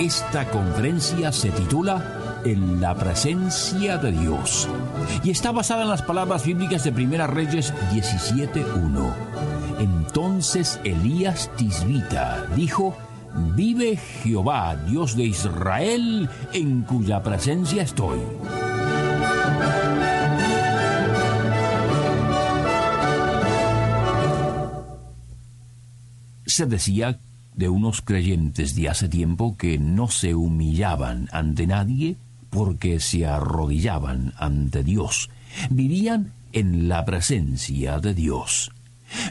Esta conferencia se titula En la presencia de Dios y está basada en las palabras bíblicas de Primera Reyes 17.1. Entonces Elías Tisbita dijo, Vive Jehová, Dios de Israel, en cuya presencia estoy. Se decía de unos creyentes de hace tiempo que no se humillaban ante nadie porque se arrodillaban ante Dios. Vivían en la presencia de Dios.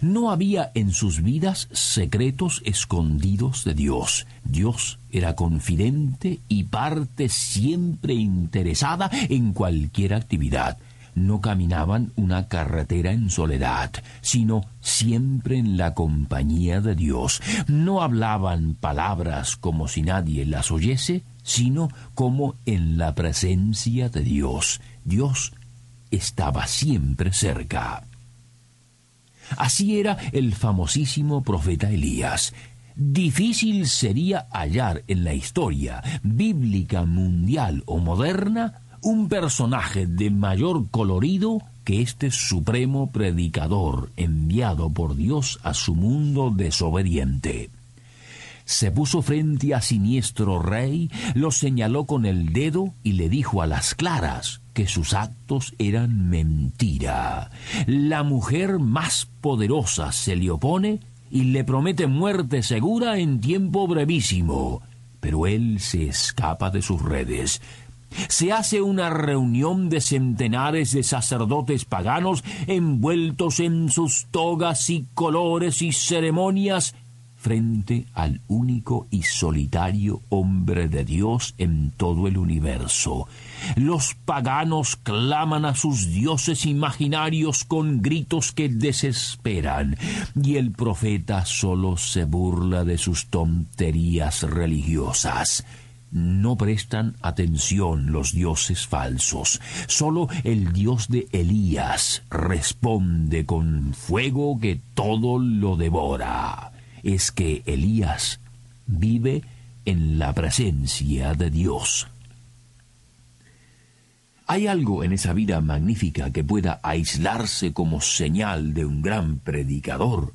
No había en sus vidas secretos escondidos de Dios. Dios era confidente y parte siempre interesada en cualquier actividad no caminaban una carretera en soledad, sino siempre en la compañía de Dios. No hablaban palabras como si nadie las oyese, sino como en la presencia de Dios. Dios estaba siempre cerca. Así era el famosísimo profeta Elías. Difícil sería hallar en la historia bíblica mundial o moderna un personaje de mayor colorido que este supremo predicador enviado por Dios a su mundo desobediente. Se puso frente a siniestro rey, lo señaló con el dedo y le dijo a las claras que sus actos eran mentira. La mujer más poderosa se le opone y le promete muerte segura en tiempo brevísimo. Pero él se escapa de sus redes, se hace una reunión de centenares de sacerdotes paganos envueltos en sus togas y colores y ceremonias frente al único y solitario hombre de Dios en todo el universo. Los paganos claman a sus dioses imaginarios con gritos que desesperan, y el profeta solo se burla de sus tonterías religiosas. No prestan atención los dioses falsos. Solo el dios de Elías responde con fuego que todo lo devora. Es que Elías vive en la presencia de Dios. ¿Hay algo en esa vida magnífica que pueda aislarse como señal de un gran predicador?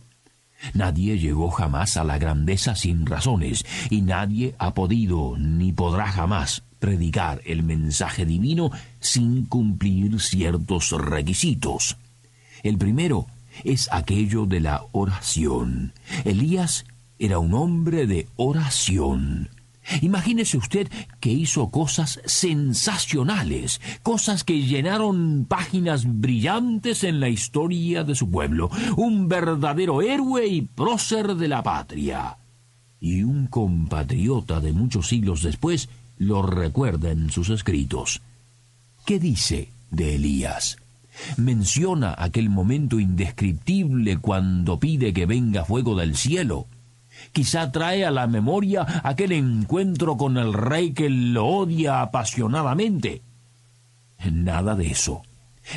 Nadie llegó jamás a la grandeza sin razones, y nadie ha podido ni podrá jamás predicar el mensaje divino sin cumplir ciertos requisitos. El primero es aquello de la oración. Elías era un hombre de oración. Imagínese usted que hizo cosas sensacionales, cosas que llenaron páginas brillantes en la historia de su pueblo, un verdadero héroe y prócer de la patria. Y un compatriota de muchos siglos después lo recuerda en sus escritos. ¿Qué dice de Elías? Menciona aquel momento indescriptible cuando pide que venga fuego del cielo Quizá trae a la memoria aquel encuentro con el rey que lo odia apasionadamente. Nada de eso.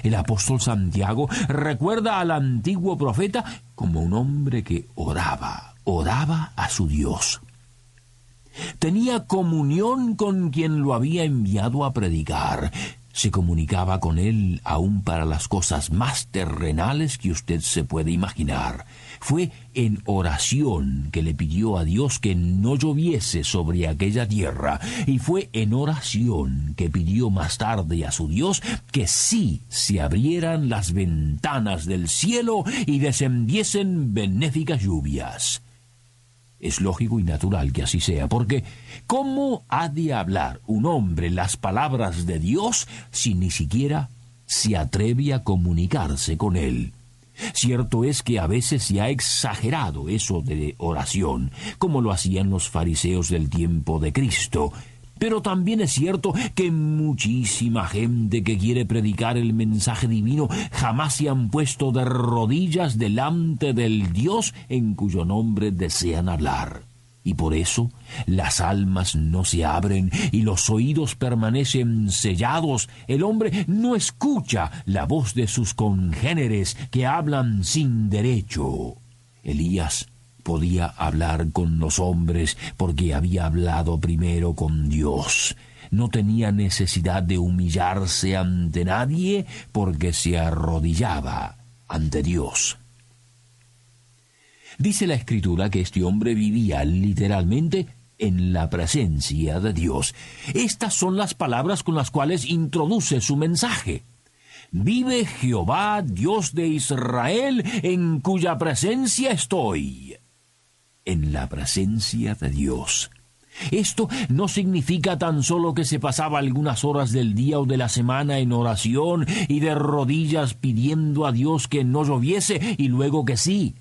El apóstol Santiago recuerda al antiguo profeta como un hombre que oraba, oraba a su Dios. Tenía comunión con quien lo había enviado a predicar. Se comunicaba con él aún para las cosas más terrenales que usted se puede imaginar. Fue en oración que le pidió a Dios que no lloviese sobre aquella tierra, y fue en oración que pidió más tarde a su Dios que sí se abrieran las ventanas del cielo y descendiesen benéficas lluvias. Es lógico y natural que así sea, porque ¿cómo ha de hablar un hombre las palabras de Dios si ni siquiera se atreve a comunicarse con él? Cierto es que a veces se ha exagerado eso de oración, como lo hacían los fariseos del tiempo de Cristo, Pero también es cierto que muchísima gente que quiere predicar el mensaje divino jamás se han puesto de rodillas delante del Dios en cuyo nombre desean hablar. Y por eso las almas no se abren y los oídos permanecen sellados. El hombre no escucha la voz de sus congéneres que hablan sin derecho. Elías podía hablar con los hombres porque había hablado primero con Dios. No tenía necesidad de humillarse ante nadie porque se arrodillaba ante Dios. Dice la escritura que este hombre vivía literalmente en la presencia de Dios. Estas son las palabras con las cuales introduce su mensaje. Vive Jehová, Dios de Israel, en cuya presencia estoy. En la presencia de Dios. Esto no significa tan solo que se pasaba algunas horas del día o de la semana en oración y de rodillas pidiendo a Dios que no lloviese y luego que sí.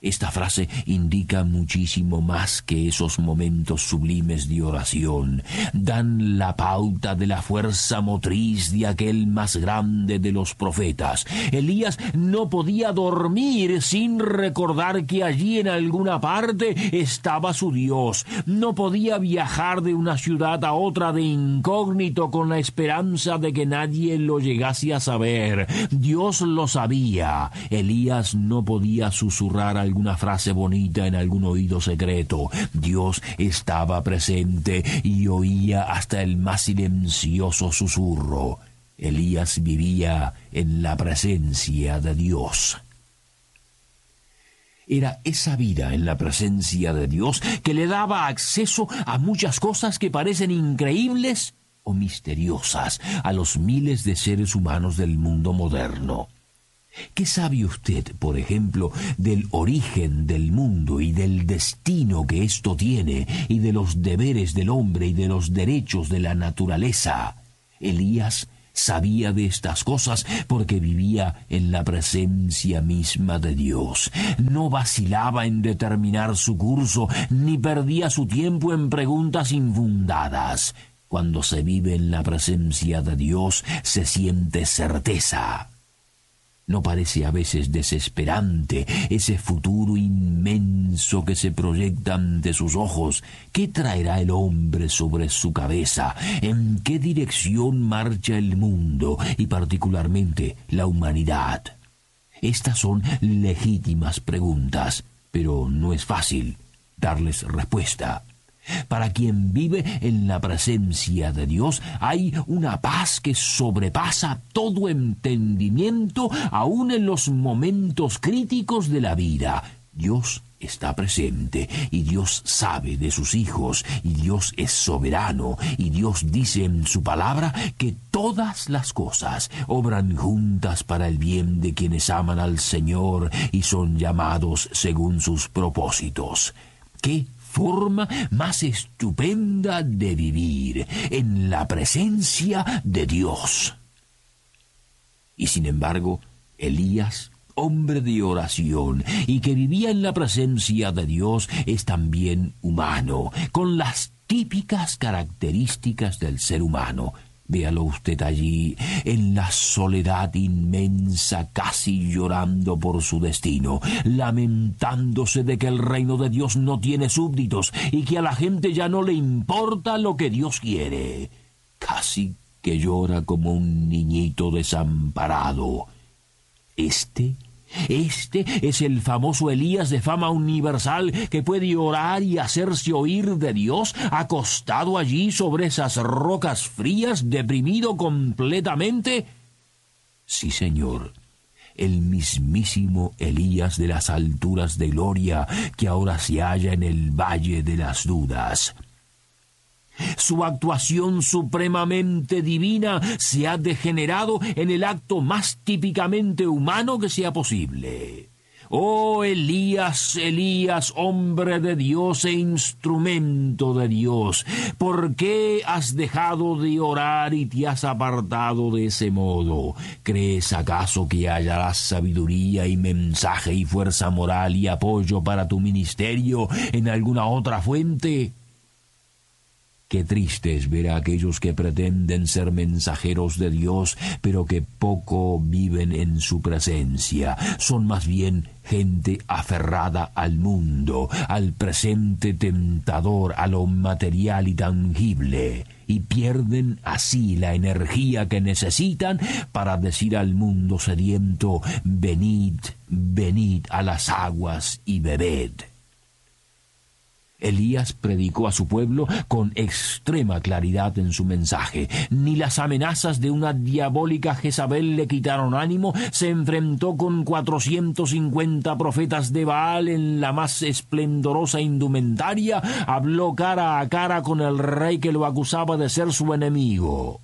Esta frase indica muchísimo más que esos momentos sublimes de oración. Dan la pauta de la fuerza motriz de aquel más grande de los profetas. Elías no podía dormir sin recordar que allí en alguna parte estaba su Dios. No podía viajar de una ciudad a otra de incógnito con la esperanza de que nadie lo llegase a saber. Dios lo sabía. Elías no podía susurrar alguna frase bonita en algún oído secreto. Dios estaba presente y oía hasta el más silencioso susurro. Elías vivía en la presencia de Dios. Era esa vida en la presencia de Dios que le daba acceso a muchas cosas que parecen increíbles o misteriosas a los miles de seres humanos del mundo moderno. ¿Qué sabe usted, por ejemplo, del origen del mundo y del destino que ésto tiene, y de los deberes del hombre y de los derechos de la naturaleza? Elías sabía de estas cosas porque vivía en la presencia misma de Dios. No vacilaba en determinar su curso, ni perdía su tiempo en preguntas infundadas. Cuando se vive en la presencia de Dios, se siente certeza. ¿No parece a veces desesperante ese futuro inmenso que se proyecta ante sus ojos? ¿Qué traerá el hombre sobre su cabeza? ¿En qué dirección marcha el mundo y particularmente la humanidad? Estas son legítimas preguntas, pero no es fácil darles respuesta. Para quien vive en la presencia de Dios hay una paz que sobrepasa todo entendimiento, aun en los momentos críticos de la vida. Dios está presente y Dios sabe de sus hijos y Dios es soberano y Dios dice en su palabra que todas las cosas obran juntas para el bien de quienes aman al Señor y son llamados según sus propósitos. ¿Qué forma más estupenda de vivir, en la presencia de Dios. Y sin embargo, Elías, hombre de oración y que vivía en la presencia de Dios, es también humano, con las típicas características del ser humano, Véalo usted allí, en la soledad inmensa, casi llorando por su destino, lamentándose de que el reino de Dios no tiene súbditos y que a la gente ya no le importa lo que Dios quiere. Casi que llora como un niñito desamparado. Este este es el famoso Elías de fama universal que puede orar y hacerse oír de Dios acostado allí sobre esas rocas frías, deprimido completamente. Sí, Señor, el mismísimo Elías de las alturas de gloria que ahora se halla en el valle de las dudas. Su actuación supremamente divina se ha degenerado en el acto más típicamente humano que sea posible. Oh Elías, Elías, hombre de Dios e instrumento de Dios, ¿por qué has dejado de orar y te has apartado de ese modo? ¿Crees acaso que hallarás sabiduría y mensaje y fuerza moral y apoyo para tu ministerio en alguna otra fuente? Qué triste es ver a aquellos que pretenden ser mensajeros de Dios, pero que poco viven en su presencia. Son más bien gente aferrada al mundo, al presente tentador, a lo material y tangible, y pierden así la energía que necesitan para decir al mundo sediento, venid, venid a las aguas y bebed. Elías predicó a su pueblo con extrema claridad en su mensaje. Ni las amenazas de una diabólica Jezabel le quitaron ánimo. Se enfrentó con cuatrocientos cincuenta profetas de Baal en la más esplendorosa indumentaria. Habló cara a cara con el rey que lo acusaba de ser su enemigo.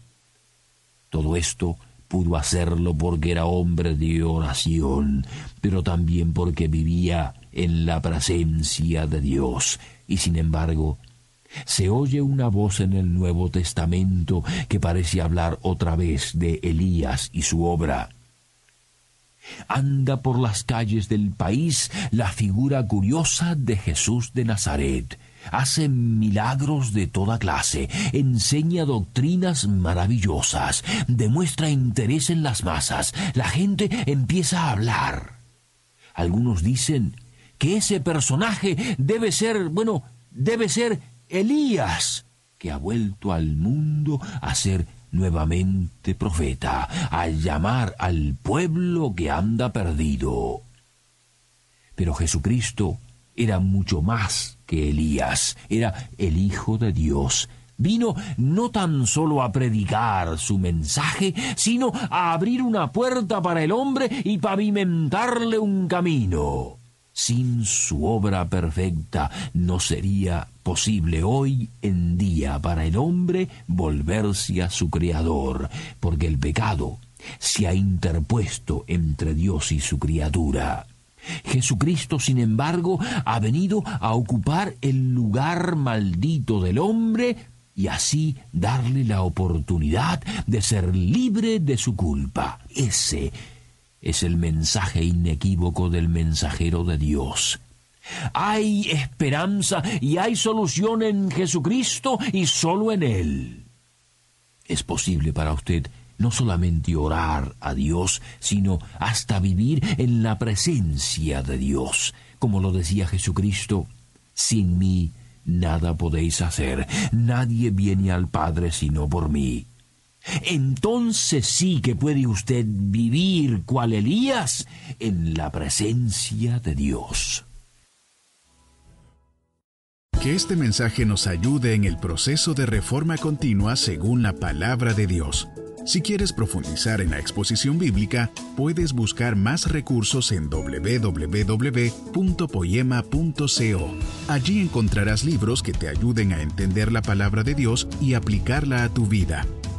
Todo esto pudo hacerlo porque era hombre de oración, pero también porque vivía en la presencia de Dios. Y sin embargo, se oye una voz en el Nuevo Testamento que parece hablar otra vez de Elías y su obra. Anda por las calles del país la figura curiosa de Jesús de Nazaret. Hace milagros de toda clase, enseña doctrinas maravillosas, demuestra interés en las masas, la gente empieza a hablar. Algunos dicen que ese personaje debe ser, bueno, debe ser Elías, que ha vuelto al mundo a ser nuevamente profeta, a llamar al pueblo que anda perdido. Pero Jesucristo era mucho más que Elías, era el Hijo de Dios. Vino no tan solo a predicar su mensaje, sino a abrir una puerta para el hombre y pavimentarle un camino. Sin su obra perfecta no sería posible hoy en día para el hombre volverse a su Creador, porque el pecado se ha interpuesto entre Dios y su criatura. Jesucristo, sin embargo, ha venido a ocupar el lugar maldito del hombre y así darle la oportunidad de ser libre de su culpa. Ese es el mensaje inequívoco del mensajero de Dios. Hay esperanza y hay solución en Jesucristo y solo en Él. Es posible para usted no solamente orar a Dios, sino hasta vivir en la presencia de Dios. Como lo decía Jesucristo, sin mí nada podéis hacer, nadie viene al Padre sino por mí entonces sí que puede usted vivir cual Elías en la presencia de Dios. Que este mensaje nos ayude en el proceso de reforma continua según la palabra de Dios. Si quieres profundizar en la exposición bíblica, puedes buscar más recursos en www.poema.co. Allí encontrarás libros que te ayuden a entender la palabra de Dios y aplicarla a tu vida.